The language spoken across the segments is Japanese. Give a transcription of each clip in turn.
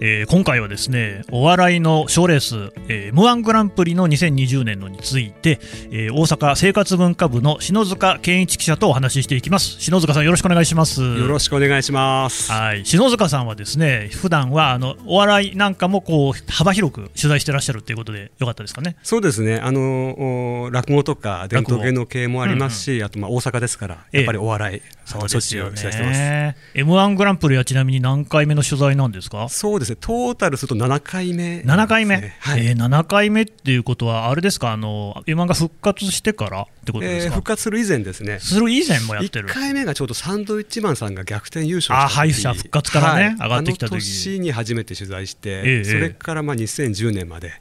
えー今回はですねお笑いの賞レース、えー、M1 グランプリの2020年のについて、えー大阪生活文化部の篠塚健一記者とお話ししていきます。篠塚さんよろしくお願いします。よろしくお願いします。はい。篠塚さんはですね普段はあのお笑いなんかもこう幅広く取材してらっしゃるということでよかったですかね？そうですね。あのお落語とか伝統芸能系もありますし、あとまあ大阪ですから、ええ。やっぱりお笑い、そうですよ。ね。M1 グランプリはちなみに何回目の取材なんですか？そうですね。トータルすると7回目、7回目、はい。えー7回目っていうことは、あれですか、あの M1 が復活してからってことですか、えー復活する以前ですね。する以前もやって1る、回目がちょうどサンドウィッチマンさんが逆転優勝した時。あ敗者復活からねはい。上がってきた時。あの年に初めて取材して、ええそれからまあ2010年まで。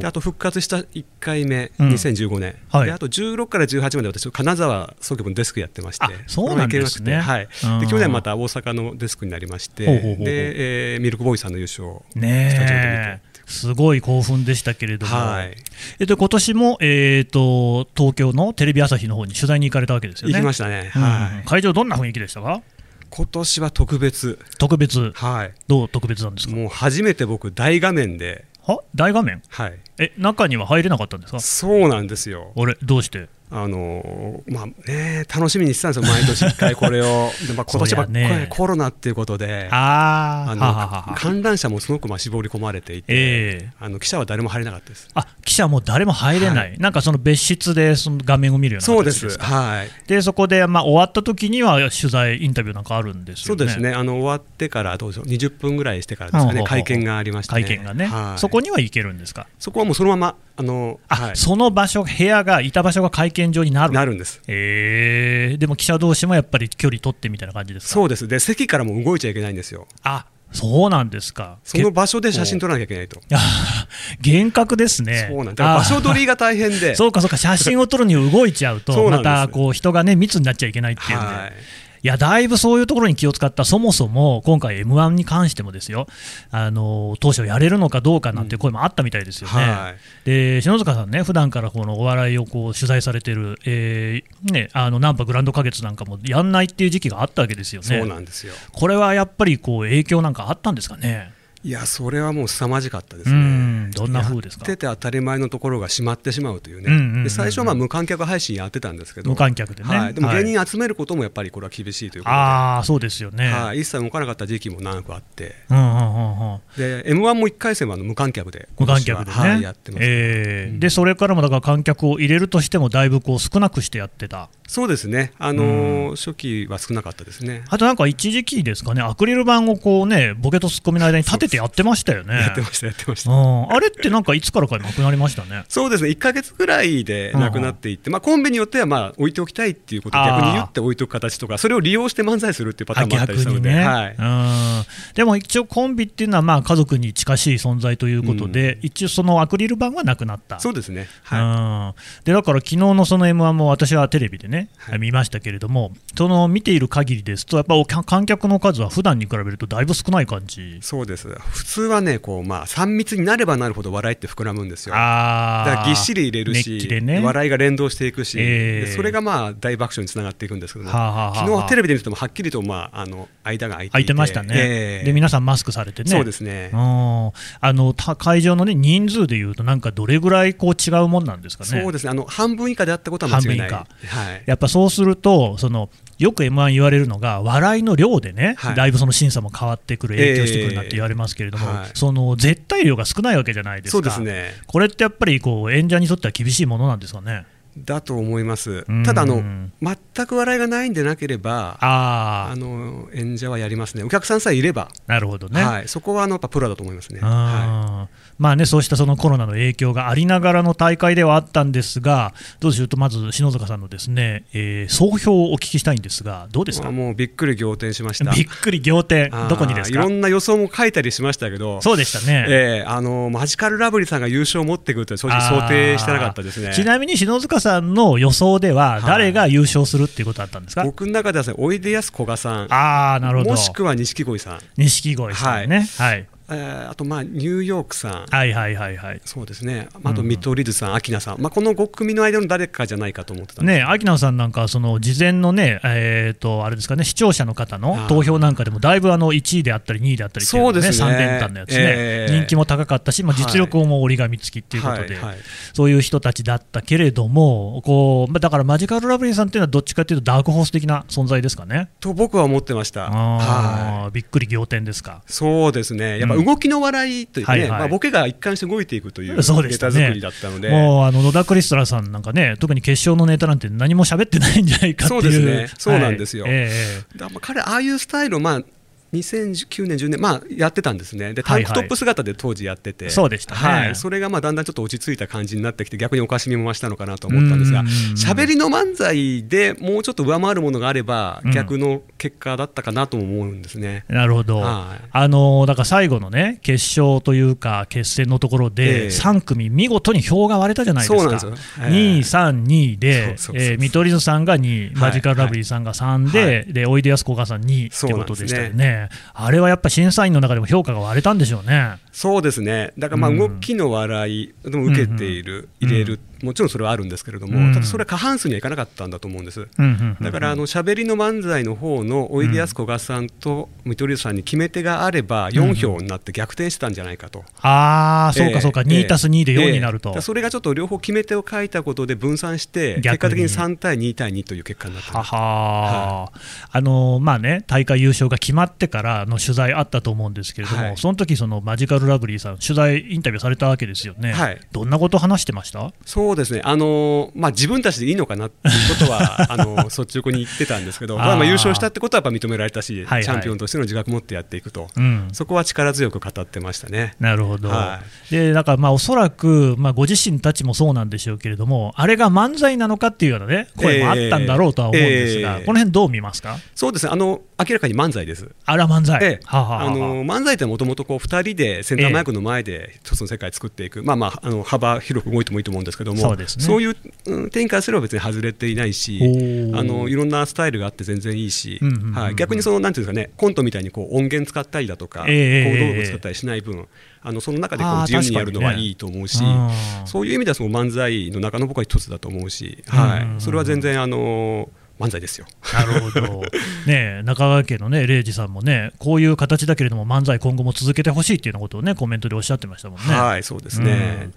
であと復活した1回目、うん。2015年、はい。であと16から18まで私、金沢総局のデスクやってまして。あ、そうなんですね。はい。で去年また大阪のデスクになりまして、ほうほうほうほう。でえーミルクボーイさんの優勝をねすごい興奮でしたけれども、はい、えっと今年も、えー、と東京のテレビ朝日の方に取材に行かれたわけですよね。行きましたね、うんはい、会場、どんな雰囲気でしたか、今年は特別、特別、はい、どう特別なんですか、もう初めて僕、大画面で、は大画面はい、え、中には入れなかったんですか、そうなんですよ。俺、どうしてあのーまあね、楽しみにしてたんですよ、毎年1回これを、でまあ、今年はそうやねコロナっていうことで、観覧車もすごくまあ絞り込まれていて、ええ。あの記者は誰も入れなかったです。あ記者も誰も入れない、はなんかその別室でその画面を見るようなそうですはい。でそこで、まあ、終わった時には取材、インタビューなんかあるんですよね。そうですね。あの終わってからどうぞ20分ぐらいしてからですかね。会見がありまして、ね、会見がね、はい。そこには行けるんですか、そこはもうそのままあの、あ、はい。その場所、部屋がいた場所が会見場になる、なるんです。えー。でも記者同士もやっぱり距離取ってみたいな感じですか、そうです。で席からも動いちゃいけないんですよ。あそうなんですか、その場所で写真撮らなきゃいけないと、厳格ですね、そうなんだ場所取りが大変で。そうかそうか、写真を撮るに動いちゃうと、そうまたこう人がね、密になっちゃいけないっていうんで。はいいやだいぶそういうところに気を使った、そもそも今回、m 1に関してもですよ、あの当初やれるのかどうかなんて声もあったみたいですよね。はい。で篠塚さんね、普段からこのお笑いをこう取材されてる、えーね、あのナンパグランド花月なんかもやんないっていう時期があったわけですよそうね。なんですよ。これはやっぱりこう影響なんかあったんですかね？いやそれはもう凄まじかったですうん。ねどんな風ですか？やってて当たり前のところが閉まってしまうというね、うんうんうんうん。で最初はまあ無観客配信やってたんですけど無観客でね。はい、でもはい。芸人集めることもやっぱりこれは厳しいということで、ああ、そうですよね。はい、一切動かなかった時期も長くあって。うんうんうんうん。で m 1も1回戦はあの無観客で。無観客でね、ははい、やってます、うんえー。でそれからもだから観客を入れるとしてもだいぶこう少なくしてやってた。そうですね、あのー初期は少なかったですね、あとなんか一時期ですかねアクリル板をこうねボケとツッコミの間に立ててやってましたよね。やってました、やってました。うん、あれってなんかいつからかなくなりましたね。そうですね。1か月ぐらいでなくなっていって、まあ、コンビによってはまあ置いておきたいっていうことを逆に言って置いておく形とか、それを利用して漫才するっていうパターンもあったりしたので、ね、はい、うん、でも一応コンビっていうのはまあ家族に近しい存在ということで、一応そのアクリル板はなくなった。そうですね、はうん、でだから昨日のその m 1も私はテレビでね、はい。見ましたけれども、その見ている限りですと、やっぱお客観客の数は普段に比べるとだいぶ少ない感じ。い、。そうです、普通はね、こうまあ、3密になればなるほど笑いって膨らむんですよ。あだからぎっしり入れる熱し、ね。笑いが連動していくし、えーでそれがまあ大爆笑につながっていくんですけども、は昨日テレビで見ててもはっきりとまああの間が空いて空いてましたね、えーで皆さんマスクされてね。そうですね。うん、あのた会場の、ね、人数でいうと、なんかどれぐらいこう違うもんなんですかね。そうですね。あの半分以下であったことは間違いない。半はい。やっぱそうすると、そのよく m 1言われるのが、笑いの量でね、はいだいぶその審査も変わってくる、影響してくるなんて言われますけれども、えーはいその絶対量が少ないわけじゃないですか。すねこれってやっぱりこう演者にとっては厳しいものなんですかね？だと思いますうん。ただあの、全く笑いがないんでなければ、ああの演者はやりますね、お客さんさえいれば、あ、なるほどね。はい、そこはあのやっぱプロだと思いますね。はあーまあね、そうしたそのコロナの影響がありながらの大会ではあったんですが、どうでしょうと、まず篠塚さんのですね、えー総評をお聞きしたいんですが、どうですか？い、もうびっくり仰天しました。びっくり仰天、どこにですか？いろんな予想も書いたりしましたけど、そうでしたね。えーあのマジカルラブリーさんが優勝を持ってくると正直想定してなかったですね。ちなみに篠塚さんの予想では、い誰が優勝するっていうことだったんですか、僕の中ではですね、おいでやすこがさん、ああ、なるほど。もしくは錦鯉さん。錦鯉さんね。はい。えーあとまあニューヨークさん、はいはいはいはい。そうですね、あと見取り図さん、アキナさん、まあ、この5組の間の誰かじゃないかと思ってたね、秋野さんなんか、その事前のね、えー、とあれですかね、視聴者の方の投票なんかでも、だいぶあの1位であったり、2位であったりっていうのね、そうですね。3連単のやつね、えー。人気も高かったし、まあ、実力も折り紙付きっていうことで、はいはいそういう人たちだったけれども、こうまあだからマジカルラブリーさんっていうのは、どっちかというと、ダークホース的な存在ですかね。と僕は思ってました。はい。びっくり仰天ですか。そうですね、やっぱ動きの笑いというかね、はいはい。まあ、ボケが一貫して動いていくというそうでしたね。ネタ作りだったので、もうあの野田クリストラさんなんかね、特に決勝のネタなんて何も喋ってないんじゃないかっていう、そうですね。そうなんですよ。はい。ええだまあ彼、ああいうスタイルを、まあ、2009年、10年、まあ、やってたんですね、でタンクトップ姿で当時やってて、そうでしたね。はい、それがまあだんだんちょっと落ち着いた感じになってきて、逆におかしみも増したのかなと思ったんですがうん。うんうん、喋りの漫才でもうちょっと上回るものがあればうん、逆の結果だったかなとも思うんですね。なるほど、はい。あのだから最後のね決勝というか決戦のところで、ええ。3組、見事に票が割れたじゃないですか、そうなんですよ。ええ2位、3、2位で、えー見取り図さんが2位、マジカルラブリーさんが3で、はい。でおいでやすこがさん2位ってことでしたよね、あれはやっぱ審査員の中でも評価が割れたんでしょうね。そうですね、だからまあうん。動きの笑い、でも受けている、うん入れる、もちろんそれはあるんですけれども、うん。ただそれは過半数にはいかなかったんだと思うんです。だからあの喋りの漫才の方のおいでやすこがさんと見取り図さんに決め手があれば4票になって逆転してたんじゃないかと。ああ、そうかそうか、ええ2たす2で4になると。ええだからそれがちょっと両方決め手を書いたことで分散して結果的に3対2対2という結果になったははあのまあね、大会優勝が決まってからの取材あったと思うんですけれども、はい。その時そのマジカルラブリーさん、取材、インタビューされたわけですよね、はい。どんなこと話してました？そうですね、あのまあ、自分たちでいいのかなっていうことは あの率直に言ってたんですけど、まあ、まあ優勝したってことはやっぱ認められたし、はいはい。チャンピオンとしての自覚持ってやっていくと、うん。そこは力強く語ってましたね。なるほど、はでだからまあおそらく、まあ、ご自身たちもそうなんでしょうけれども、あれが漫才なのかっていうような、ね、声もあったんだろうとは思うんですが、ええこの辺どう見ますか、そうですね。あの明らかに漫才です。あら漫才、ええ。はあはあはあ。あの漫才ってもともと2人でセンターマイクの前で一つの世界作っていく、まあまああの幅広く動いてもいいと思うんですけどもそうですね。いう、うん、展開すれば別に外れていないしあのいろんなスタイルがあって全然いいし、うんうんうんうんはい、逆にそのなんていうんですかねコントみたいにこう音源使ったりだとか、ええ小道具使ったりしない分あのその中でこう自由にやるのはいいと思うし、うんそういう意味ではその漫才の中の僕は一つだと思うし、うんうんうん。はい、それは全然あの漫才ですよ。なるほど、ねえ中川家のね、礼二さんもね、こういう形だけれども、漫才、今後も続けてほしいっていうようなことをね、コメントでおっしゃってましたもんね。はい、そうですね。うん、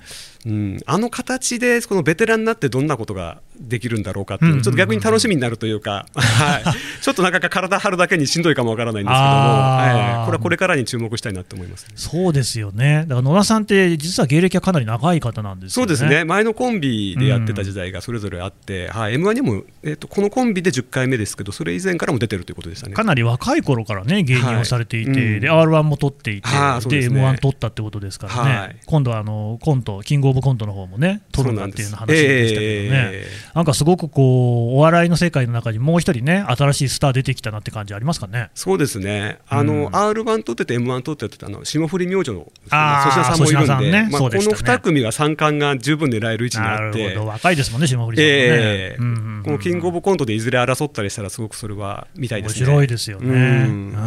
あの形でこのベテランになってどんなことができるんだろうかっていうのちょっと逆に楽しみになるというか、はい、ちょっとなかなか体張るだけにしんどいかもわからないんですけども、はい。これはこれからに注目したいなと思います、そうですよね、だから野田さんって、実は芸歴はかなり長い方なんですよね。そうですね、前のコンビでやってた時代がそれぞれあって、はい、M1 にも、えっとこのコンビで10回目ですけど、それ以前からも出てるということでしたね。かなり若い頃からね、芸人をされていて、はい。うん。で R1 も取っていて、ね。M1 取ったってことですからね、はい。今度はあのコント、キングオブコントの方もね、取るんだっていう話でしたけどね、えなんかすごくこう、お笑いの世界の中にもう一人ね、新しいスター出てきたなって感じありますかね。そうですね、あの、うん。R1 取ってて、M1 取ってて、あの霜降り明星の粗品さんもいるん粗品さんね。で、まあ、このそうでしたね。2組は三冠が十分狙える位置になあって。若いですもんね、霜降りさんもね。ええ。うんうんうん。このキングオブコントでいずれ争ったりしたら、すごくそれは見たいですね。面白いですよね。うん。う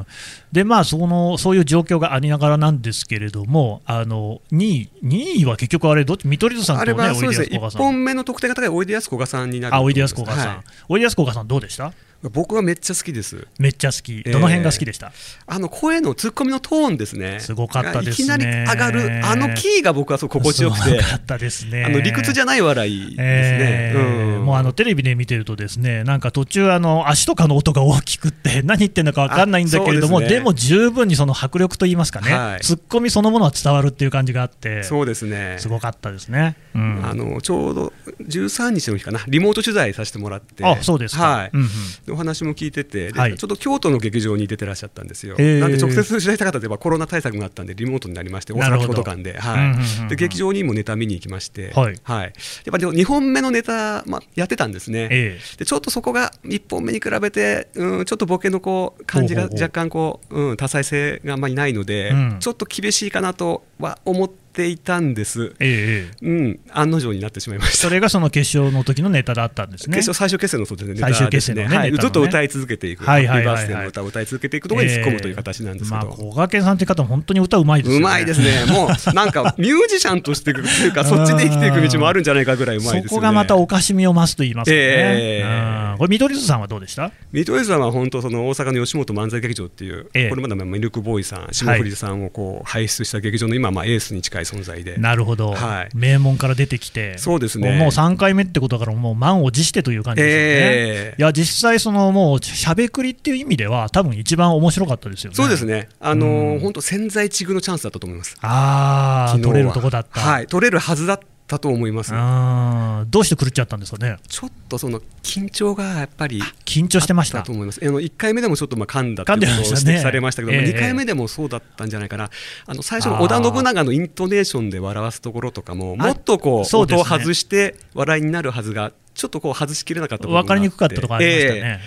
んで、まあその、そういう状況がありながらなんですけれども、あの2位、2位は結局あれ、どっち見取り図さんとね、あれはおいそうですね、1でやすこがさん。本目の得点が高いおいでやすこがさんになるあ、おいでやすこがさん。はいおいでやすこがさんどうでした？僕はめっちゃ好きです。めっちゃ好き。えどの辺が好きでした、あの声のツッコミのトーンですね。すごかったですね。いきなり上がる、あのキーが僕はそう心地よくて。すご、かったですね。あの理屈じゃない笑いですね。えー。うん。もうあのテレビで見てるとですねなんか途中あの足とかの音が大きくって 何言ってるのか分かんないんだけれどもで,、あそうでも十分にその迫力といいますかね、はい。ツッコミそのものは伝わるっていう感じがあって。そうですね。すごかったですね。うん。あのちょうど13日の日かな、リモート取材させてもらって、あそうですか。はい。うんうん。でお話も聞いてて、ではい。ちょっと京都の劇場に出てらっしゃったんですよ、えー。なんで直接取材した方ではコロナ対策があったんで、リモートになりまして、大阪京都間で、はい、で劇場にもネタ見に行きまして、はい。やっぱり2本目のネタ、まあ、やってたんですね。えでちょっとそこが1本目に比べて、うん、ちょっとボケのこう感じが若干こう、うん、多彩性があんまりないので、うん。ちょっと厳しいかなとは思ってっていたんです、ええうん、案の定になってしまいました。そ。れがその決勝の時のネタだったんですね。決勝最終決戦のそうですね、最終決戦のねネタですはい、ずっと歌い続けていく、はいはいはいはい。ハッピーバースデーの歌を歌い続けていくところに突っ込むという形なんですけまあ、ど。小掛さんって方も本当に歌うまいですよね。うまいですね、もうなんか ミュージシャンとしていくというか、そっちで生きていく道もあるんじゃないかぐらいうまいですよね。そこがまたおかしみを増すと言いますかね。ええ。うん。これ、見取り図さんはどうでした？見取り図さんは本当、その大阪の吉本漫才劇場っていう、ええ。これまでミルクボーイさん、霜降りさんをこう輩出した劇場の今、まあ、エースに近い存在で。なるほど、はい名門から出てきて、そうですねもう3回目ってことだから、もう満を持してという感じですよね。ええいや、実際、そのもうしゃべくりっていう意味では、多分一番面白かったですよね。そうですね、あのうんー本当、千載一遇のチャンスだったと思います。ああ、取れるとこだった。はい、取れるはずだったと思います。うんどうして狂っちゃったんですかね、ちょっとその緊張がやっぱり緊張してました。と。思います。あの1回目でもちょっとまあ噛んだってことを指摘されましたけど、ええ。2回目でもそうだったんじゃないかな、あの最初の織田信長のイントネーションで笑わすところとかも、あもっとこう音を外して笑いになるはずが、ちょっとこう外しきれなかった部分かりにくかったとこありましたえね。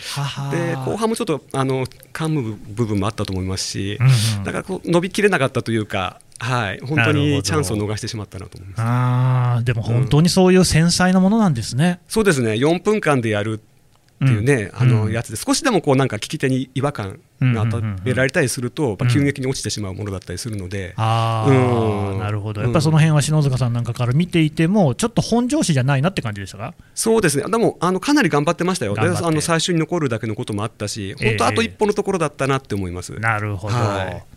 えで後半もちょっとあの噛む部分もあったと思いますし、うんうん。だからこう伸びきれなかったというか、はい、本当にチャンスを逃してしまったなと思います。あーでも本当にそういう繊細なものなんですね。そうですね、4分間でやるっていうね、うん。あのうん。やつで、少しでもこうなんか聞き手に違和感が与えられたりすると、急激に落ちてしまうものだったりするので、あうん。あ、なるほど、やっぱその辺は篠塚さんなんかから見ていても、ちょっと本調子じゃないなって感じでしたか？そうですね、でもあのかなり頑張ってましたよ、あの最初に残るだけのこともあったし、本当、あと一歩のところだったなって思います。なるほど、はい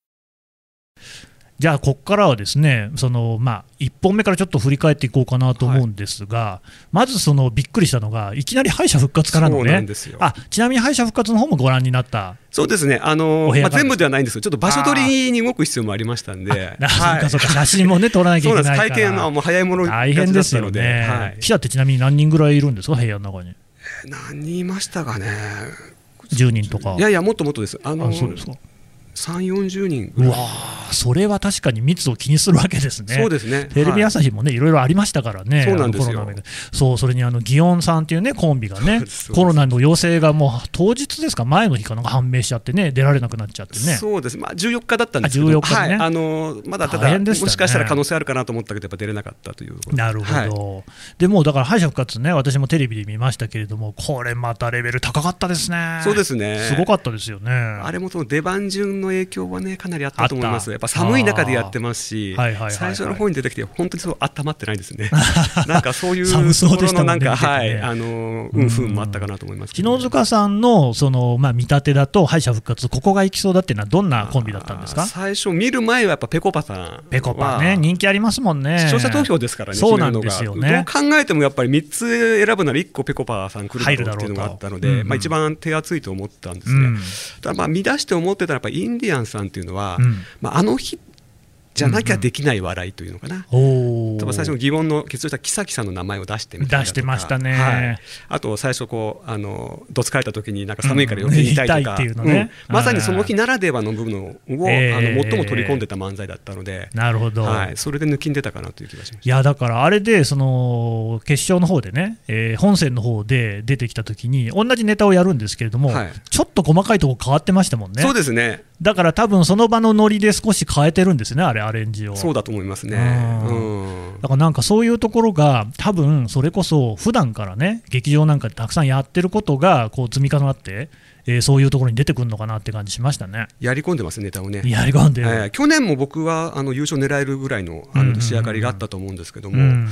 じゃあ、ここからはですね、そのまあ、1本目からちょっと振り返っていこうかなと思うんですが、まずそのびっくりしたのが、いきなり敗者復活からのね。ですよ、あちなみに敗者復活の方もご覧になった、そうですね、あのまあ、全部ではないんですけど、ちょっと場所取りに動く必要もありましたんで、なそうはい。かそうか、写真もね、撮らなきゃそいうけないから。なんです。会見はもう早いもの大変ですよね、はい記者ってちなみに何人ぐらいいるんですか、部屋の中に。何人いましたかね、10人とか。いやいや、もっともっとです、あのあそうですか3、40人うわーそれは確かに密を気にするわけですね。そうですね。テレビ朝日もね、い。ろいろありましたからね、そうなんですよ。そう、それにあの、祇園さんっていうね、コンビがねコロナの陽性がもう当日ですか、前の日かなんか判明しちゃってね、出られなくなっちゃってね。そうです、まあ、14日だったんですけど、あ14日ね。はい、あのまだただ、大変でしたね。もしかしたら可能性あるかなと思ったけど、やっぱ出れなかったというなるほはい。ど、でもうだから敗者復活ね、私もテレビで見ましたけれども、これまたレベル高かったですね、そうですね。すごかったですよね。あれもその出番順の影響はね、かなりあったと思います、やっぱ寒い中でやってますし、最初の方に出てきて、本当にそう温まってないですね、なんかそういう寒そうところのなんか、ねはい、あのうん、不運もあったかなと思いますけど篠塚さんのその、まあ、見立てだと、敗者復活、ここがいきそうだっていうのは、どんなコンビだったんですか？最初、見る前はやっぱぺこぱさん、ペコパね、人気ありますもんね。視聴者投票ですからね、そうなんですよね。どう考えてもやっぱり3つ選ぶなら1個ぺこぱさん来るだろうっていうのがあったので、うんうんまあ、一番手厚いと思ったんですね。うん。ただまあ見出して思ってたらやっぱりインディアンさんっていうのは、うん。まあ、あの日じゃなきゃできない笑いというのかな。お例えば最初の疑問の結論した木さんの名前を出してみた出してましたね。はい、あと最初こうあのどつかれた時になんか寒いから余計に痛いとか、うん痛いっていうのね。うん。まさにその日ならではの部分を、えー。あの最も取り込んでた漫才だったので、なるほど、はい、それで抜きんでたかなという気がしましたいやだからあれでその決勝の方でね、えー本戦の方で出てきたときに同じネタをやるんですけれども、はい。ちょっと細かいとこ変わってましたもんね。そうですね、だから多分その場のノリで少し変えてるんですねあれアレンジを。そうだと思いますね。ううん。だからなんかそういうところが多分それこそ普段からね劇場なんかでたくさんやってることがこう積み重なって、えーそういうところに出てくるのかなって感じしましたねやり込んでます、ネタをね。やり込んでる、えー去年も僕はあの優勝狙えるぐらいのあうんうんうんの仕上がりがあったと思うんですけども、うん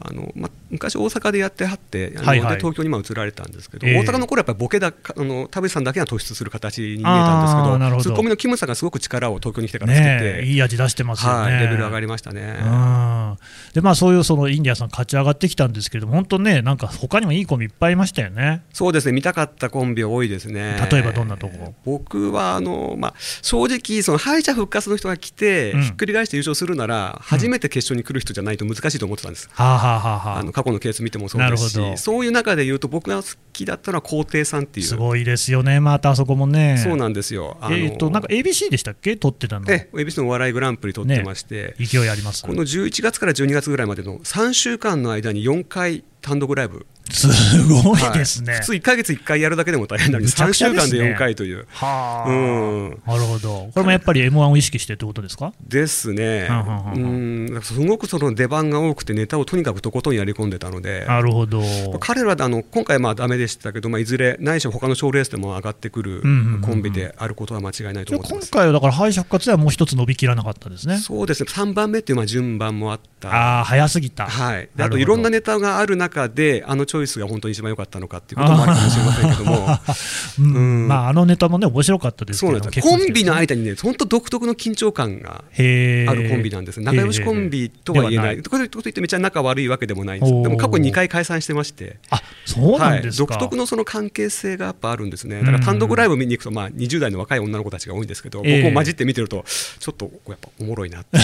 あのま、昔、大阪でやってはって、あのはいはいで東京に今移られたんですけど、ええ大阪の頃やっぱりボケだあの田淵さんだけが突出する形に見えたんですけど、どツッコミのキムさんがすごく力を東京に来てからつけて、ねいい味出してますよね。はい、レベル上がりましたね。うんでまあ、そういうそのインディアンさん勝ち上がってきたんですけれども、本当ね、なんか他にもいいコンビいっぱいいましたよね。そうですね、見たかったコンビ多いですね。例えばどんなとこ？僕はあの、まあ、正直、その敗者復活の人が来て、うん。ひっくり返して優勝するなら、初めて決勝に来る人じゃないと難しいと思ってたんです。はあ、はあの過去のケース見てもそうですし、そういう中で言うと、僕が好きだったのは皇帝さんっていう、すごいですよね、またあそこもね。そうなんですよ。あのえー、となんか ABC でしたっけ、撮ってたの。え ABC のお笑いグランプリ取ってまして、勢いあります。この11月から12月ぐらいまでの3週間の間に4回単独ライブ、すごいですね。はい。普通1か月1回やるだけでも大変なのに、むちゃ3くちゃですね。週間で4回という。はあ、うん。なるほど、これもやっぱり m 1を意識してってことですか？ですね、うんうんうんうん。すごくその出番が多くて、ネタをとにかくとことんやり込んでたので、なるほど。彼らあの今回はだめでしたけど、まあ、いずれ、ないしは他の賞レースでも上がってくるコンビであることは間違いないと思ってます。今回はだから敗者復活ではもう一つ伸びきらなかったですね。そうですね、3番目っていうまあ順番もあった。ああ、早すぎた。はい、あといろんなネタがある中で、あのチョイスが本当に一番良かったのかっていうこともあるかもしれませんけども、うん。うん。まあ、あのネタもね、面白かったですけどそうコンビの結間にね、本当独特の緊張感が構あるコンビなんです、仲良しコンビとは言えない、へーこれといってめっちゃ仲悪いわけでもないんです、でも過去2回解散してまして。あそうなんですか、はい、独特のその関係性がやっぱあるんですね、だから単独ライブ見に行くと、まあ、20代の若い女の子たちが多いんですけど、ええ。僕も混じって見てると、ちょっとやっぱおもろいなって、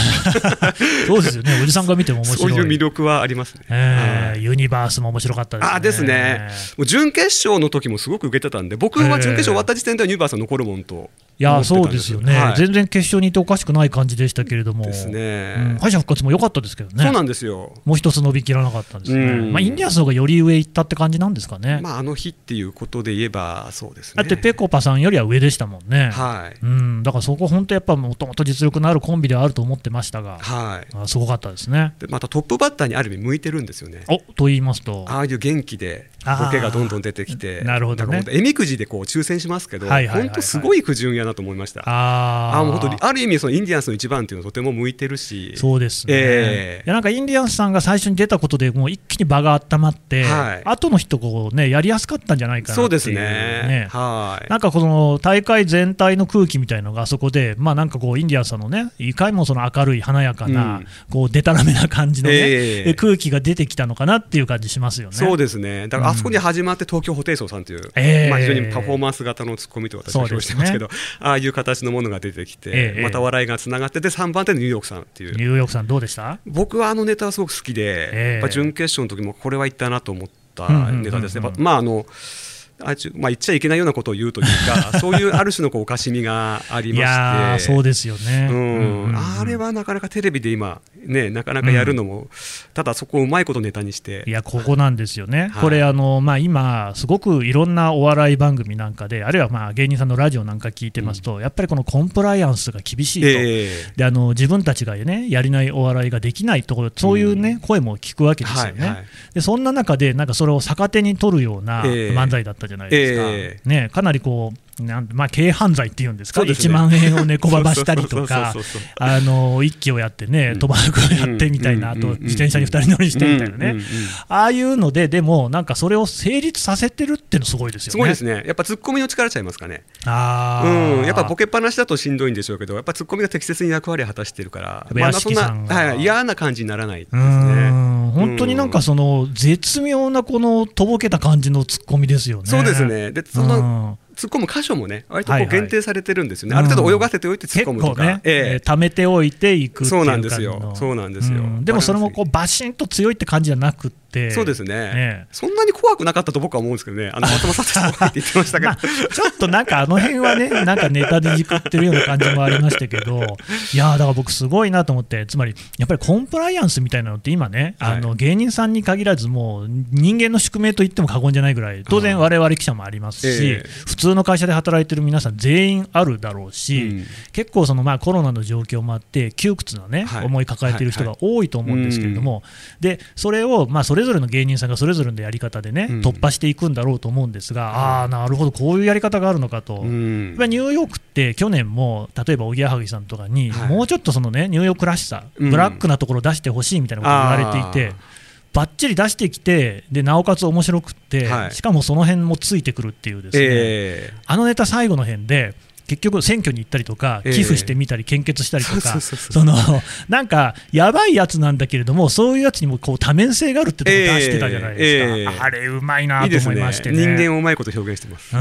そうですよね、おじさんが見ても面白い。そういう魅力はありますね。はい。えーユニバースも面白かったですね。あですね、準決勝の時もすごく受けてたんで、僕は準決勝終わった時点ではユニバースは残るもんといやそうですよね、はい。全然決勝にいておかしくない感じでしたけれども、ですね。うん。敗者復活も良かったですけどね、そうなんですよ。もう一つ伸びきらなかったんですね、うん。まあ、インディアンスの方がより上行ったって感じなんですかね、まあ、あの日っていうことで言えばそうですね。だってぺこぱさんよりは上でしたもんね、はい、うん、だからそこ、本当やっぱもともと実力のあるコンビではあると思ってましたが、はい、あすごかったですね。でまたトップバッターにある意味向いてるんですよね。おと言いますと、ああいう元気でボケがどんどん出てきて、なるほどね。だから本当えみくじでこう抽選しますけど、はいはい本当すごい不純やなと思いました。あー。あもう本当にある意味そのインディアンスの一番っていうのはとても向いてるし、そうですね、ええ。いやなんかインディアンスさんが最初に出たことで、もう一気に場が温まって、はい。後の人こう、ね、やりやすかったんじゃないかなっていうそうですね。はい。なんかこの大会全体の空気みたいのがあそこで、まあ、なんかこうインディアンスさんのね、いかにもその明るい、華やかな、うん。こうでたらめな感じのね、ええ。空気が出てきたのかなっていう感じしますよね。そうですね、だからあそこに始まって東京ホテイソンさんという、ええ。まあ、非常にパフォーマンス型のツッコミと私は表してますけど、ああいう形のものが出てきて、ええまた笑いがつながって、で3番手のニューヨークさんっていう。ニ、ューヨークさん、どうでした？僕はあのネタはすごく好きで、ええ。やっぱ準決勝の時もこれはいったなと思ったネタですね。まああのあまあ、言っちゃいけないようなことを言うというか、そういうある種のこうおかしみがありいまして、そうですよね。うん。うんうんあれはなかなかテレビで今、ね、なかなかやるのも、ただそこをうまいことネタにして、いや、ここなんですよね、はい。これ、あのまあ、今、すごくいろんなお笑い番組なんかで、あるいはまあ芸人さんのラジオなんか聞いてますと、やっぱりこのコンプライアンスが厳しいと、えであの自分たちが、ね、やりないお笑いができないところ、そういう、ね声も聞くわけですよね、はいはい。でそんな中で、なんかそれを逆手に取るようなええ。漫才だったじゃないですか、えね、かなりこう、なんまあ、軽犯罪っていうんですか、すね。1万円を猫ばばしたりとかあの一気をやってね、賭博をやってみたいな、あと自転車に2人乗りしてみたいなね。ああいうので、でも、なんかそれを成立させてるっていうのすごいですよね。すごいですね、やっぱツッコミの力ちゃいますかね、あー。うん、やっぱボケっぱなしだとしんどいんでしょうけど、やっぱツッコミが適切に役割を果たしてるから、ぱ屋敷さんがそんな、はい、嫌な感じにならないですうね。ん本当になんかその絶妙なこのとぼけた感じのツッコミですよね。そうですね。でそのうん。突っ込む箇所もね、割とはいはい。こう限定されてるんですよね、うんある程度泳がせておいて突っ結込むとか、構ね、ええ。えー貯めておいていくっていうそうなんですよ。そうなんですよ。うん。でもそれもこうバシンと強いって感じじゃなくって、そうですね、えそんなに怖くなかったと僕は思うんですけどね、あの 松本さんって言ってましたけど、まあ、ちょっとなんかあの辺はね、なんかネタでじくってるような感じもありましたけど、いやーだから僕、すごいなと思って、つまりやっぱりコンプライアンスみたいなのって今ね、はい。あの芸人さんに限らず、もう人間の宿命と言っても過言じゃないぐらい、当然、我々記者もありますし、ええ。普通の会社で働いてる皆さん、全員あるだろうし、うん。結構そのまあコロナの状況もあって、窮屈なね、はい。思い抱えてる人が多いと思うんですけれども、でそれをまあそれぞれの芸人さんがそれぞれのやり方でね、うん。突破していくんだろうと思うんですが、ああ、なるほど、こういうやり方があるのかと。うん。ニューヨークって去年も例えばおぎやはぎさんとかに、はい。もうちょっとそのねニューヨークらしさ、うん。ブラックなところを出してほしいみたいなことを言われていてばっちり出してきてでなおかつ面白くって、はい。しかもその辺もついてくるっていうですね、え。あのネタ最後の辺で結局、選挙に行ったりとか、ええ。寄付してみたり、献血したりとか、そのなんか、やばいやつなんだけれども、そういうやつにもこう多面性があるってとこ出してたじゃないですか、あれ、うまいないと思いましてね。人間をうまいこと表現してます。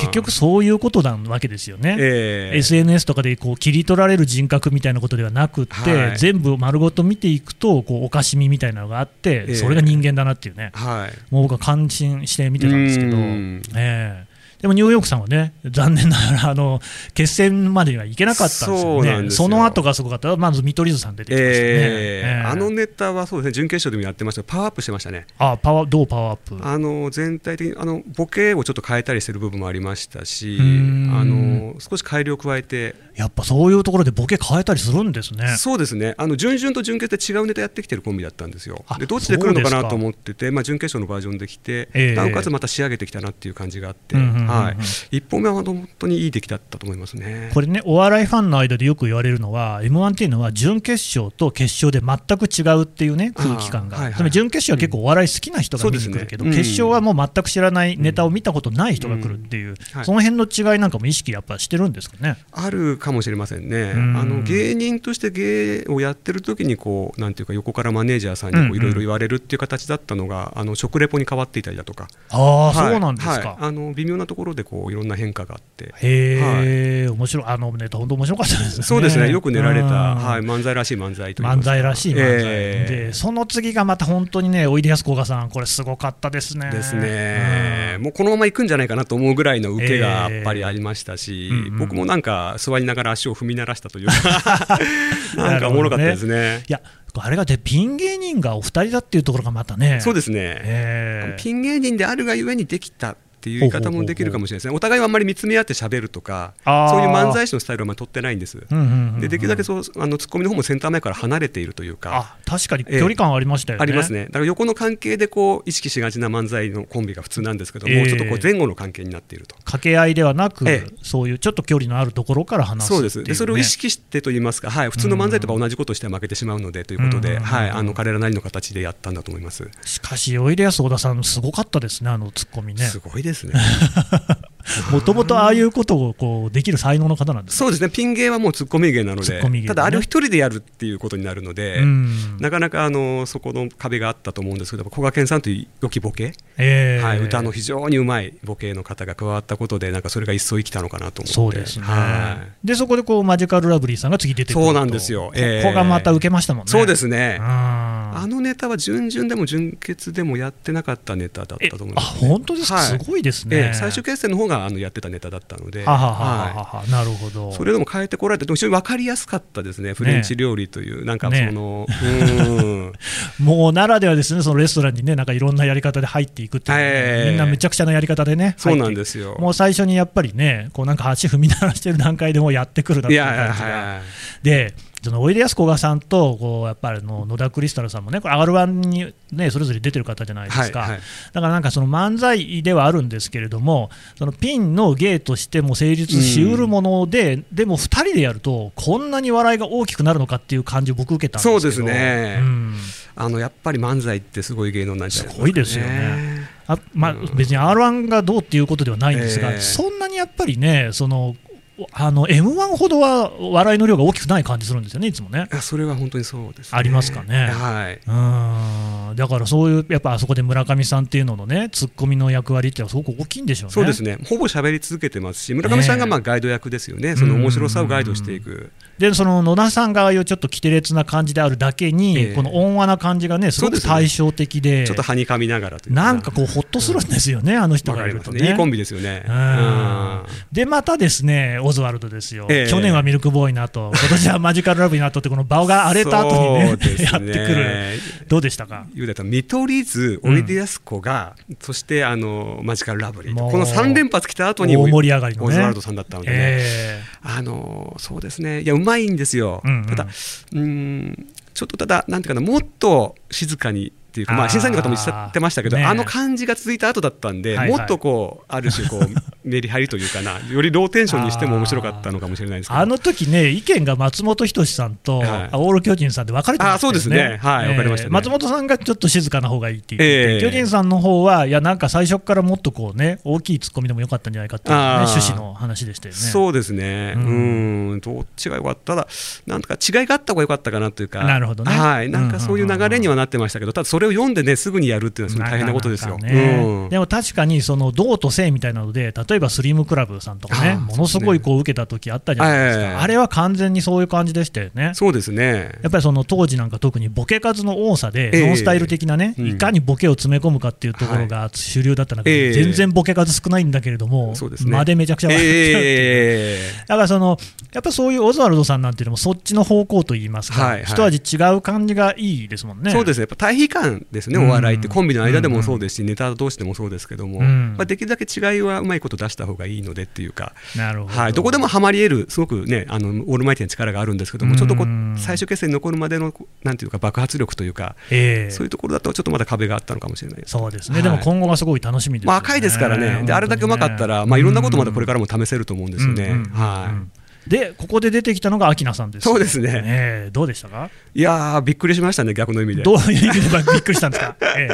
結局そういうことなわけですよね。ええ。SNS とかでこう切り取られる人格みたいなことではなくって、はい。全部丸ごと見ていくとこうおかしみみたいなのがあって、ええ。それが人間だなっていうね、はい。もう僕は感心して見てたんですけど、うん。ええでもニューヨークさんはね、残念ながらあの決戦までにはいけなかったんですよね、その後がすごかった、まず見取り図さん出てきましたね、ええ。ええ。あのネタはそうですね。準決勝でもやってましたパワーアップしてましたね。あパワーどうパワーアップ？あの全体的にあのボケをちょっと変えたりしてる部分もありましたし、ん。あの少し改良を加えて、やっぱそういうところでボケ変えたりするんですね。そうですね、あの準々と準決で違うネタやってきてるコンビだったんですよ。あ。でどっちで来るのかなと思ってて、まあ準決勝のバージョンできて、ええ。なおかつまた仕上げてきたなっていう感じがあって、うんうんはい。一本目は本当にいい出来だったと思いますね。これね、お笑いファンの間でよく言われるのは、m 1っていうのは準決勝と決勝で全く違うっていうね、空気感が、はいはい。準決勝は結構お笑い好きな人が見に来るけど、ね。うん。決勝はもう全く知らないネタを見たことない人が来るっていう、はい。その辺の違いなんかも意識やっぱしてるんですかね。あるかもしれませんね、うん。あの芸人として芸をやってる時にこうなんていうか横からマネージャーさんうんうん。にいろいろ言われるっていう形だったのが、あの食レポに変わっていたりだとか、ああ、はいそうなんですか。はいあの微妙なところでこういろんな変化があって。へえ、面白い、あのネタ、本当面白かったですね。そうですね。よく練られた、うん。はい、漫才らしい漫才と漫才らしい漫才、ええ。でその次がまた本当にね、おいでやすこがさん、これ、すごかったですね。ですね、うん。もうこのまま行くんじゃないかなと思うぐらいの受けがやっぱりありましたし、ええうんうん。僕もなんか座りながら足を踏み鳴らしたというか なんかおもろかったですね。いや、あれがでピン芸人がお二人だっていうところがまたね、そうですね、ええ。ピン芸人であるがゆえにできたっていう言い方もできるかもしれないですね、お互いはあんまり見つめ合って喋るとか、あーそういう漫才師のスタイルはまり取ってないんです。うんうんうんうんでできるだけそうあのツッコミの方もセンター前から離れているというか。あ確かに距離感ありましたよね。ありますねだから横の関係でこう意識しがちな漫才のコンビが普通なんですけども、ええちょっとこう前後の関係になっていると。掛け合いではなく、ええそういうちょっと距離のあるところから話すそうですでそれを意識してと言いますか、はい、普通の漫才とか同じことをしては負けてしまうのでということで、うんはい、あの彼らなりの形でやったんだと思います。しかし、おいでやす小田さん、すごかったですね、あのツッコミね。すごいですね。もともとああいうことをこうできる才能の方なんですそうですね、ピン芸はもうツッコミ芸なので、ね。ただあれを一人でやるっていうことになるので、うん。なかなかあのそこの壁があったと思うんですけど、こがけんさんという良きボケ、ええ。はい、歌の非常にうまいボケの方が加わったことで、なんかそれが一層生きたのかなと思って、そうですね、はい。でそこでこうマジカルラブリーさんが次出てくると。そうなんですよ。ええここがまた受けましたもんね。そうですね、ああのネタは準々でも準決でもやってなかったネタだったと思いあます、ね。本当ですか、はい。すごいですね。ええ。最終決戦の方があのやってたネタだったので、はははははい。はなるほど。それでも変えてこられて、でも非常に分かりやすかったですね、フレンチ料理という、なんかそね。の、うん。もうならではですね、そのレストランにね、なんかいろんなやり方で入っていくっていうね、ええみんなめちゃくちゃなやり方でね、そうなんですよ。もう最初にやっぱりね、こうなんか足踏み鳴らしてる段階でもうやってくるだっていういやいや感じが。はいで、そのおいでやすこがさんとこうやっぱりあの野田クリスタルさんもね、これ R1 にねそれぞれ出てる方じゃないですか。はいはい。だからなんかその漫才ではあるんですけれども、そのピンの芸としても成立しうるもので、でも2人でやると、こんなに笑いが大きくなるのかっていう感じを僕、受けたんですそうですね。うん。あのやっぱり漫才ってすごい芸能なんじゃないすごいですよね。あまあ、別に r 1がどうっていうことではないんですが、ええ。そんなにやっぱりね、そのあの m 1ほどは笑いの量が大きくない感じするんですよね、いつもね。それは本当にそうです、ね、ありますかね。はい。うん。だからそういう、やっぱあそこで村上さんっていうののね、ツッコミの役割ってすごく大きいんでしょうね。そうですね、ほぼ喋り続けてますし、村上さんがまあガイド役ですよね、その面白さをガイドしていく。でその野田さんがああいうちょっと奇烈な感じであるだけに、ええ。この温和な感じがね、すごく対照的で、ちょっとはにかみながらというなんかこう、ほっとするんですよね、あの人わがいるとね。いいコンビですよね。うん。で、またですね、オズワルドですよ、ええ。去年はミルクボーイの後、今年はマジカルラブになとって、この場が荒れた後にねね。やってくる、どうでしたか？言うだと見取り図、おいでやすこが、そしてあのマジカルラブリーこの3連発来た後に大盛り上がりのね。オズワルドさんだったので。ね、え。あのそうですね、いや、うまいんですよ、うんうん。ただ、うーん、ちょっとただ、なんていうかな、もっと静かにっていうか、まあ、審査員の方もおっしゃってましたけど、ね。あの感じが続いた後だったんで、もっとこう、ある種こう、メリハリというかな、よりローテンションにしても面白かったのかもしれないですけど。あの時ね、意見が松本人志さんと、はい。オール巨人さんで分かれてまね。あそうですね。はいえー分かりましたね。松本さんがちょっと静かな方がいいって言ってて、ええ。巨人さんの方は、いや、なんか最初からもっとこうね、大きいツッコミでもよかったんじゃないかっていう、ね、趣旨の話でしたよね。そうですね、ううんん、どっちが良かった、ただ、なんとか違いがあった方が良かったかなというか、なるほどね。はい、なんかそういう流れにはなってましたけど、ただそれを読んでね、すぐにやるっていうのは、大変なことですよ。なかなかね。うん。でも確かに、その銅と性みたいなので、例えばスリムクラブさんとかね、ものすごいこう受けた時あったじゃないですか、ええあれは完全にそういう感じでしたよね。そうですね。やっぱりその当時なんか特にボケ数の多さで、ええ。ノンスタイル的なね、うん。いかにボケを詰め込むかっていうところが主流だった中で、ええ。全然ボケ数少ないんだけれども、間でめちゃくちゃ笑っちゃうっていだからそのやっぱそういうオズワルドさんなんていうのもそっちの方向といいますか、一味違う感じがいいですもんね。そうですね、やっぱ対比感ですね、うんお笑いって、コンビの間でもそうですし、ネタ同士でもそうですけども、うん。まあ、できるだけ違いはうまいこと出した方がいいのでっていうか、なるほど、はい、どこでもハマり得る、すごくね、あのオールマイティな力があるんですけども、ちょっとこう最終決戦に残るまでの、なんていうか、爆発力というか、ええ。そういうところだと、ちょっとまだ壁があったのかもしれないです。そうですね、はいでも今後がすごい楽しみですよね、いですからね、であれだけうまかったら、まあ、いろんなことまだこれからも試せると思うんですよね。はい。で、ここで出てきたのが秋名さんです。そうですね。ねえどうでしたか？いやー、びっくりしましたね、逆の意味で。どういう意味でびっくりしたんですか、え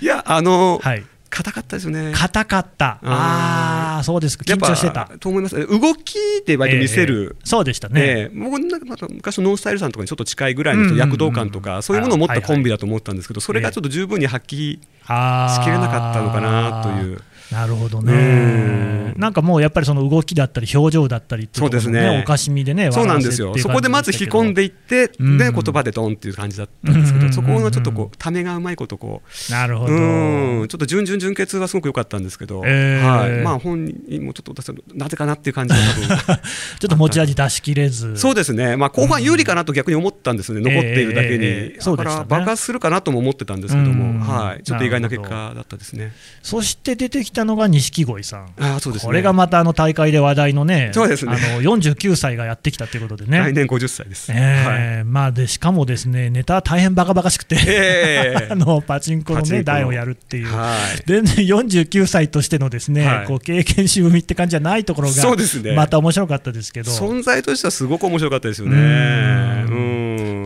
いや、あのえ、はい、硬かったですよね。硬かった、ああ、そうですか、緊張してた。と思います。動きで割と見せる。ええそうでしたね。ええ僕なんかまた昔のノンスタイルさんとかにちょっと近いぐらいの躍動感とか、そういうものを持ったコンビだと思ったんですけど、それがちょっと十分に発揮しきれなかったのかなという。なるほどうね。ん。なんかもうやっぱりその動きだったり表情だったりっていうそうですね。おかしみでね、そうなんですよ。そこでまず引き込んでいって、うん。で言葉でドンっていう感じだったんですけど、うんそこのちょっとこうためがうまいことこう。なるほど。うん。ちょっと準々準決はすごく良かったんですけど、えー。はい、まあ本人もちょっとなぜかなっていう感じが多分。ちょっと持ち味出しきれず。そうですね、まあ、後半有利かなと逆に思ったんですよね、残っているだけに、ええええそうでしたね。だから爆発するかなとも思ってたんですけどうん。も、はい、ちょっと意外な結な果だったですね。そして出てきたのが錦鯉さん。ああそうですね。これがまたあの大会で話題のね、そうですね。あの49歳がやってきたということでね。来年50歳です。はい。えーまあ、でしかもですねネタは大変バカバカしくて、ええ。あのパチンコの、ね、台をやるっていう、はい。全然49歳としてのですね、はい。こう経験しみって感じじゃないところが、そうですね。また面白かったですけど、存在としてはすごく面白かったですよね。うん。うん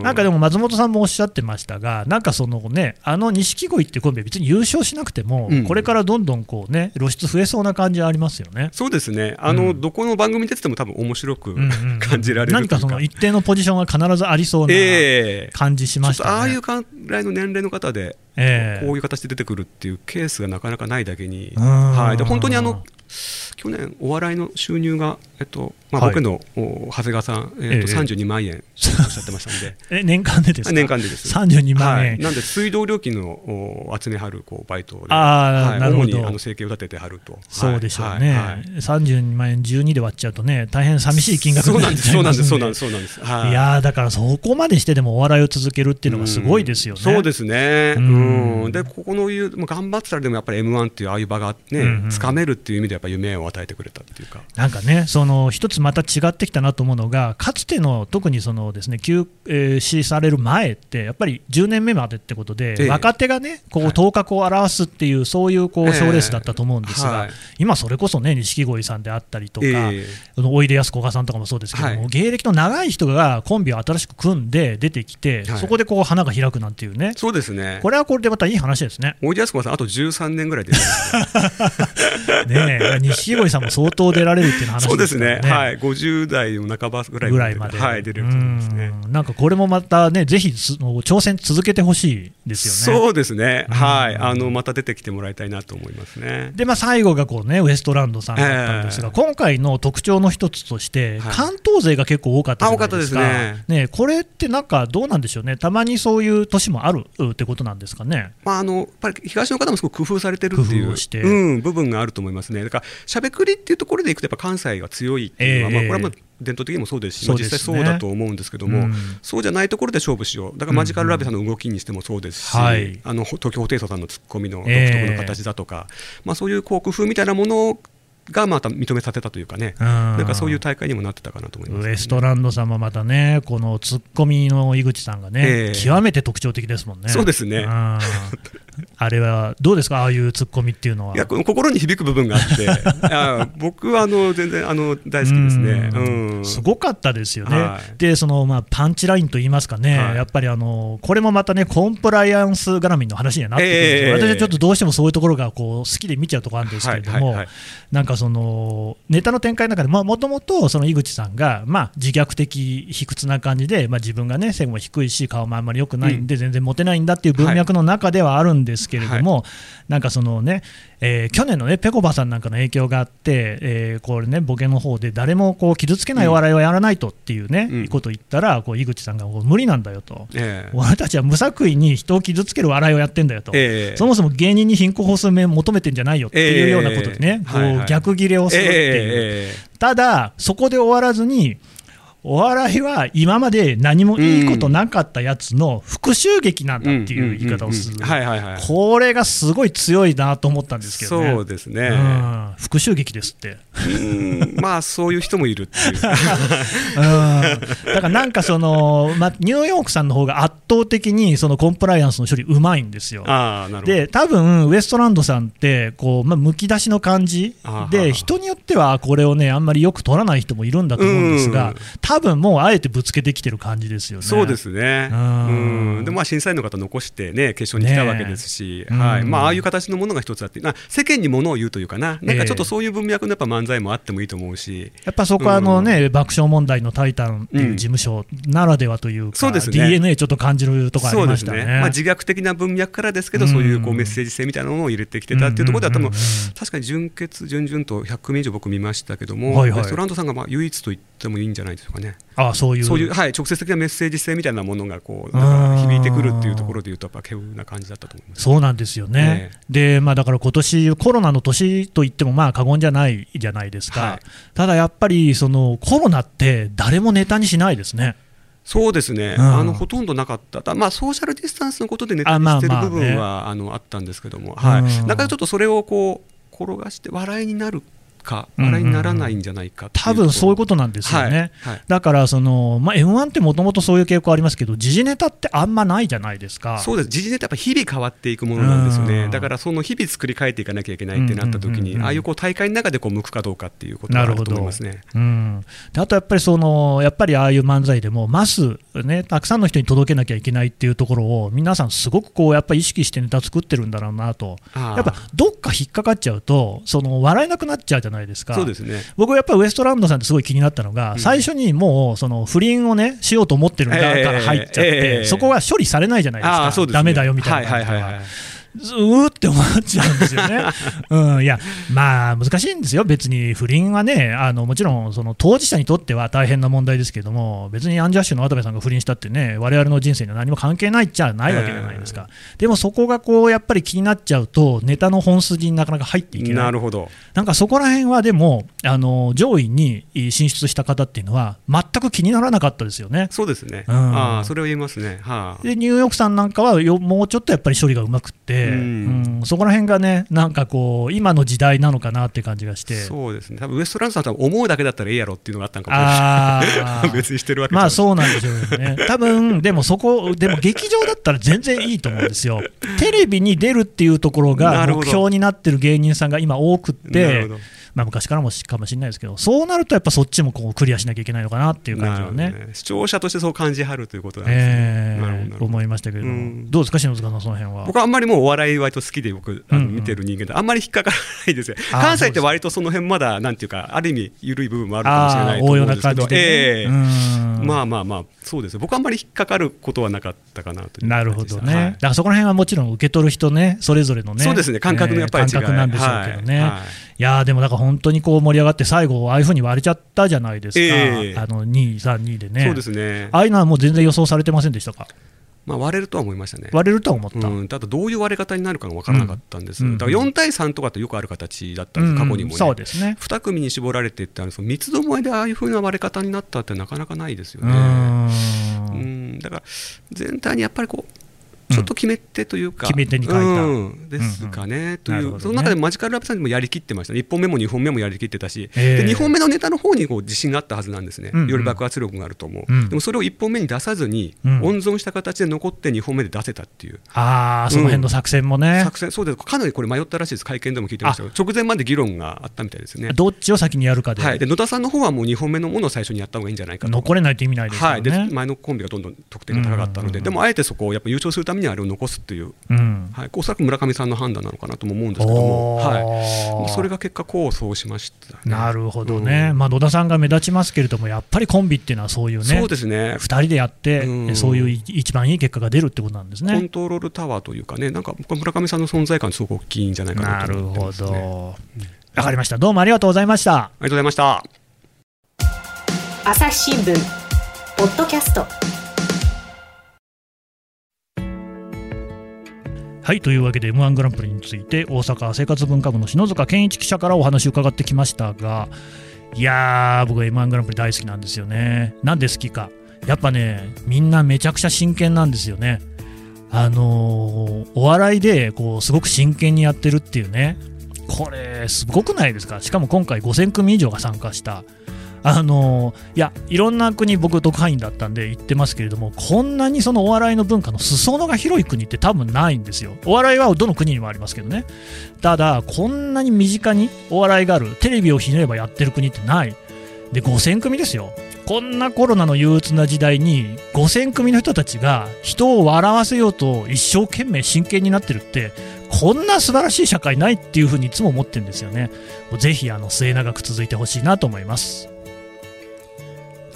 なんかでも松本さんもおっしゃってましたが、なんかそのね、あの錦鯉ってコンビは別に優勝しなくても、うん。これからどんどんこうね、露出増えそうな感じはありますよね。そうですね、あの、うん。どこの番組に出てても多分面白く感じられる何か。その一定のポジションが必ずありそうなええ。感じしましちょったとああね。いうくらいの年齢の方で、ええ。こういう形で出てくるっていうケースがなかなかないだけに、うん。はい、で本当にあの去年、お笑いの収入が、えっとまあ、はい。僕の、お長谷川さん、えっとええ32万円おっしゃってましたんで。え年間でですか？年間でです。32万円、はい、なんで水道料金のお集めはるこうバイトで、あなるほど。主にあの生計を立ててはると、そうでしょうね、はい。はい。32万円12で割っちゃうとね、大変寂しい金額そうなんです、そうなんです、そうなんでです、そうなんです。はい。いやーだからそこまでしてでもお笑いを続けるっていうのがすごいですよね。うん。そうですね、ううん。んでここのいう、まあ、頑張ってたらでもやっぱり m 1っていうああいう場がね、つかめるっていう意味でやっぱ夢を与えてくれたっていうか、なんかね、その一つまた違ってきたなと思うのが、かつての特にそのですね休止される前って、やっぱり10年目までってことで、ええ。若手がね、こうはい。頭角を現すっていう、そういうこうええ。賞レースだったと思うんですが、はい。今、それこそね、錦鯉さんであったりとか、おいでやすこがさんとかもそうですけども、はい。芸歴の長い人がコンビを新しく組んで出てきて、はい。そこでこう花が開くなんていうね、そうですね、これはこれでまたいい話ですね。おいでやすこがさん、あと13年ぐらいで、ねえ錦鯉さんも相当出られるっていう話そうですね、はい、50代の半ばぐらいぐらいまで、はい、出れると思いますね。うん。なんかこれもまたね、ぜひつ挑戦続けてほしいですよね。そうですね、はい、うんあのまた出てきてもらいたいなと思いますね。でまあ、最後がこう、ね、ウエストランドさんだったんですが、ええ今回の特徴の一つとして、はい。関東勢が結構多かったじゃないですか、あ多かったですね。これってなんかどうなんでしょうね、たまにそういう年もあるってことなんですかね。まあ、あのやっぱり東の方もすごく工夫されてるっていう工夫をして。うん、部分があると思いますね、だからしゃべくりっていうところでいくと、やっぱ関西が強いっていうのは、ええ。まあ、これはまあ伝統的にもそうですし、まあ実際そうだと思うんですけども、うん。そうじゃないところで勝負しよう、だからマジカルラブさんの動きにしてもそうですし、はい。あの東京ホテイソンさんのツッコミの独え。え特の形だとか、まあ、そういうこう工夫みたいなものがまた認めさせたというかね、うん。なんかそういう大会にもなってたかなと思います、ウエストランドさんもまたね、このツッコミの井口さんがね、ええ。極めて特徴的ですもんね。そうですね。うんあれはどうですか、ああいうツッコミっていうのは。いやこの心に響く部分があって。あ僕はあの全然あの大好きですね。うん。すごかったですよね、はい。でそのまあパンチラインといいますかね、はい。やっぱりあのこれもまたね、コンプライアンス絡みの話にはなってくるんですけど、ええ私はちょっとどうしてもそういうところがこう好きで見ちゃうところあるんですけれども、はいはいはい。なんかそのネタの展開の中で、もともとその井口さんが、まあ、自虐的、卑屈な感じで、まあ、自分がね、背も低いし、顔もあんまり良くないんで、全然モテないんだっていう文脈の中ではあるんですけれども、なんかそのね、えー去年のね、ぺこぱさんなんかの影響があって、えーこれね、ボケの方で、誰もこう傷つけないお笑いをやらないとっていうね、うん。ことを言ったら、こう井口さんがこう無理なんだよと。ええ。俺たちは無作為に人を傷つける笑いをやってんだよと、ええ。そもそも芸人に貧困法数面求めてんじゃないよっていうようなことでね、こう逆ギレをするっていう、ええ。ただ、そこで終わらずに、お笑いは今まで何もいいことなかったやつの復讐劇なんだっていう言い方をするこれがすごい強いなと思ったんですけどね。そうですね。うん復讐劇ですって。うんまあそういう人もいるっていう。うんだからなんかその、ま、ニューヨークさんの方が圧倒的にそのコンプライアンスの処理うまいんですよ。で多分ウエストランドさんってこう、まあ、むき出しの感じで人によってはこれをねあんまりよく取らない人もいるんだと思うんですがうん多分もうあえてぶつけてきてる感じですよね。そうですね。うん。うん。でまあ審査員の方残してね決勝に来たわけですし、ねえうん。はいまあああいう形のものが一つあって、まあ世間にものを言うというかな、なんかちょっとそういう文脈のやっぱ漫才もあってもいいと思うし、やっぱそこはあの、ね爆笑問題のタイタンっていう事務所ならではというか、そうですね。DNA ちょっと感じるところありますしたね。ね。まあ自虐的な文脈からですけど、そういうこうメッセージ性みたいなのを入れてきてたっていうところでは多分うんうんうんうん。確かに準決準々と100組以上僕見ましたけども、はいはい。ストランドさんがまあ唯一と言ってもいいんじゃないでしょうかね。あそういう。そういう、はい、直接的なメッセージ性みたいなものがこううんなんか響いてくるっていうところでいうと、やっぱ稀有な感じだったと思います。そうなんですよね、でまあ、だから今年コロナの年といってもまあ過言じゃないじゃないですか、はい。ただやっぱりそのコロナって誰もネタにしないですね。そうですね、うん。あのほとんどなかった、たまあ、ソーシャルディスタンスのことでネタにあまあしてるまあね部分はあのあったんですけども、はい、うん。だからちょっとそれをこう転がして笑いになるか、うんうん笑いにならないんじゃないかう多分そういうことなんですよね。はいはい。だからその、まあ、m 1ってもともとそういう傾向ありますけど、時事ネタってあんまないじゃないですか。そうです。時事ネタやっぱ日々変わっていくものなんですよね、うんだからその日々作り変えていかなきゃいけないってなった時に、うんうんうんうんああいうこう大会の中でこう向くかどうかっていうことがあると思いますね。うん、であとやっぱりそのやっぱりああいう漫才でもマス、ね、たくさんの人に届けなきゃいけないっていうところを皆さんすごくこうやっぱり意識してネタ作ってるんだろうなと。ああやっぱどっか引っかかっちゃうとその笑えなくなっちゃうじゃないですか。そうですね。僕やっぱりウエストランドさんってすごい気になったのが、うん。最初にもうその不倫をねしようと思ってるんだから入っちゃって、そこが処理されないじゃないですか、ああそうですね。ダメだよみたいな感じでは。はいはいはいはいずーって思っちゃうんですよね。うん、いや、まあ、難しいんですよ、別に不倫はね、あのもちろんその当事者にとっては大変な問題ですけども、別にアンジャッシュの渡部さんが不倫したってね、我々の人生には何も関係ないっちゃないわけじゃないですか。でもそこがこうやっぱり気になっちゃうと、ネタの本筋になかなか入っていけない。なるほどなんかそこら辺はでも、あの上位に進出した方っていうのは、全く気にならなかったですよね。そうですね、うんそれを言いますね、はあ、でニューヨークさんなんかはよもうちょっとやっぱり処理がうまくって、うん。うん。そこら辺がね、なんかこう、今の時代なのかなって感じがして、そうですね、多分ウエストランドさん思うだけだったらいいやろっていうのがあったんかもしれない。別にしてるわけまあそうなんでしょうよね、多分でもそこ、でも劇場だったら全然いいと思うんですよ、テレビに出るっていうところが目標になってる芸人さんが今多くっなるてほど、まあ、昔からもしかもしれないですけど、そうなるとやっぱそっちもこうクリアしなきゃいけないのかなっていう感じはね。ね。視聴者としてそう感じはるということなんですね。えーな思いましたけれども、うん。どうですか、篠塚さん、その辺は？僕はあんまりもうお笑い割と好きで僕あのうん。うん見てる人間であんまり引っかからないですよ。関西って割とその辺まだなんていうかある意味緩い部分もあるかもしれないと思うんですけど。な感じで、ね。ええうん。まあまあまあそうですよ。僕はあんまり引っかかることはなかったかなとなるほどね、はい。だからそこら辺はもちろん受け取る人ね、それぞれのね、そうですね。感覚のやっぱり違い。えー感覚なんでしょうけどね、はいい。はいやーでもだから本当にこう盛り上がって、最後、ああいうふうに割れちゃったじゃないですか、ええ。あの2位、3、2でね、そうですね。ああいうのはもう全然予想されてませんでしたか、まあ割れるとは思いましたね。割れるとは思った、うん、ただどういう割れ方になるかが分からなかったんです、うん。だから4対3とかってよくある形だったんです、過去にもね、そうですね。2組に絞られてってあのその三つどもえでああいうふうな割れ方になったってなかなかないですようね。ーうん。ん。だから全体にやっぱりこうちちょっと決め手というか、決め手に書いた。うん。ですかね、という、なるほどね。その中でマジカルラブさんでもやりきってましたね、1本目も2本目もやりきってたし、ええ。で2本目のネタの方にこう自信があったはずなんですね、うんうん。より爆発力があると思う、うん。でもそれを1本目に出さずに、うん。温存した形で残って2本目で出せたっていう。ああその辺の作戦もね、作戦そうです。かなりこれ迷ったらしいです、会見でも聞いてました。けど、直前まで議論があったみたいですね。どっちを先にやるかで,、はい、で野田さんの方はもう2本目のものを最初にやった方がいいんじゃないかと。残れないと意味ないですよはい、ね、で前のコンビがどんどん得点が高かったので、うん。でもあえてそこをやっぱ優勝するためにはあれを残すっていう、うん。はい、おそらく村上さんの判断なのかなとも思うんですけども、はい、まあそれが結果、こうそうしましたね。なるほどね、うん。まあ、野田さんが目立ちますけれども、やっぱりコンビっていうのはそういうね、そうですね。2人でやって、うん。そういうい一番いい結果が出るってことなんですコンね。トロールタワーというかね、なんか村上さんの存在感、すごく大きいんじゃないかなとなるほ思ってます、ね。ど、わかりました、どうもありがとうございました。ありがとうございました。朝日新聞ポッドキャストはいというわけで m 1グランプリについて大阪生活文化部の篠塚健一記者からお話を伺ってきましたがいやー僕 m 1グランプリ大好きなんですよね。なんで好きか。やっぱねみんなめちゃくちゃ真剣なんですよね。あのーお笑いでこうすごく真剣にやってるっていうね。これすごくないですか？しかも今回5000組以上が参加した。あのいやいろんな国僕特派員だったんで行ってますけれどもこんなにそのお笑いの文化の裾野が広い国って多分ないんですよ。お笑いはどの国にもありますけどね。ただこんなに身近にお笑いがあるテレビをひねればやってる国ってない。で5000組ですよ。こんなコロナの憂鬱な時代に5000組の人たちが人を笑わせようと一生懸命真剣になってるってこんな素晴らしい社会ないっていうふうにいつも思ってるんですよね。ぜひあの末永く続いてほしいなと思います。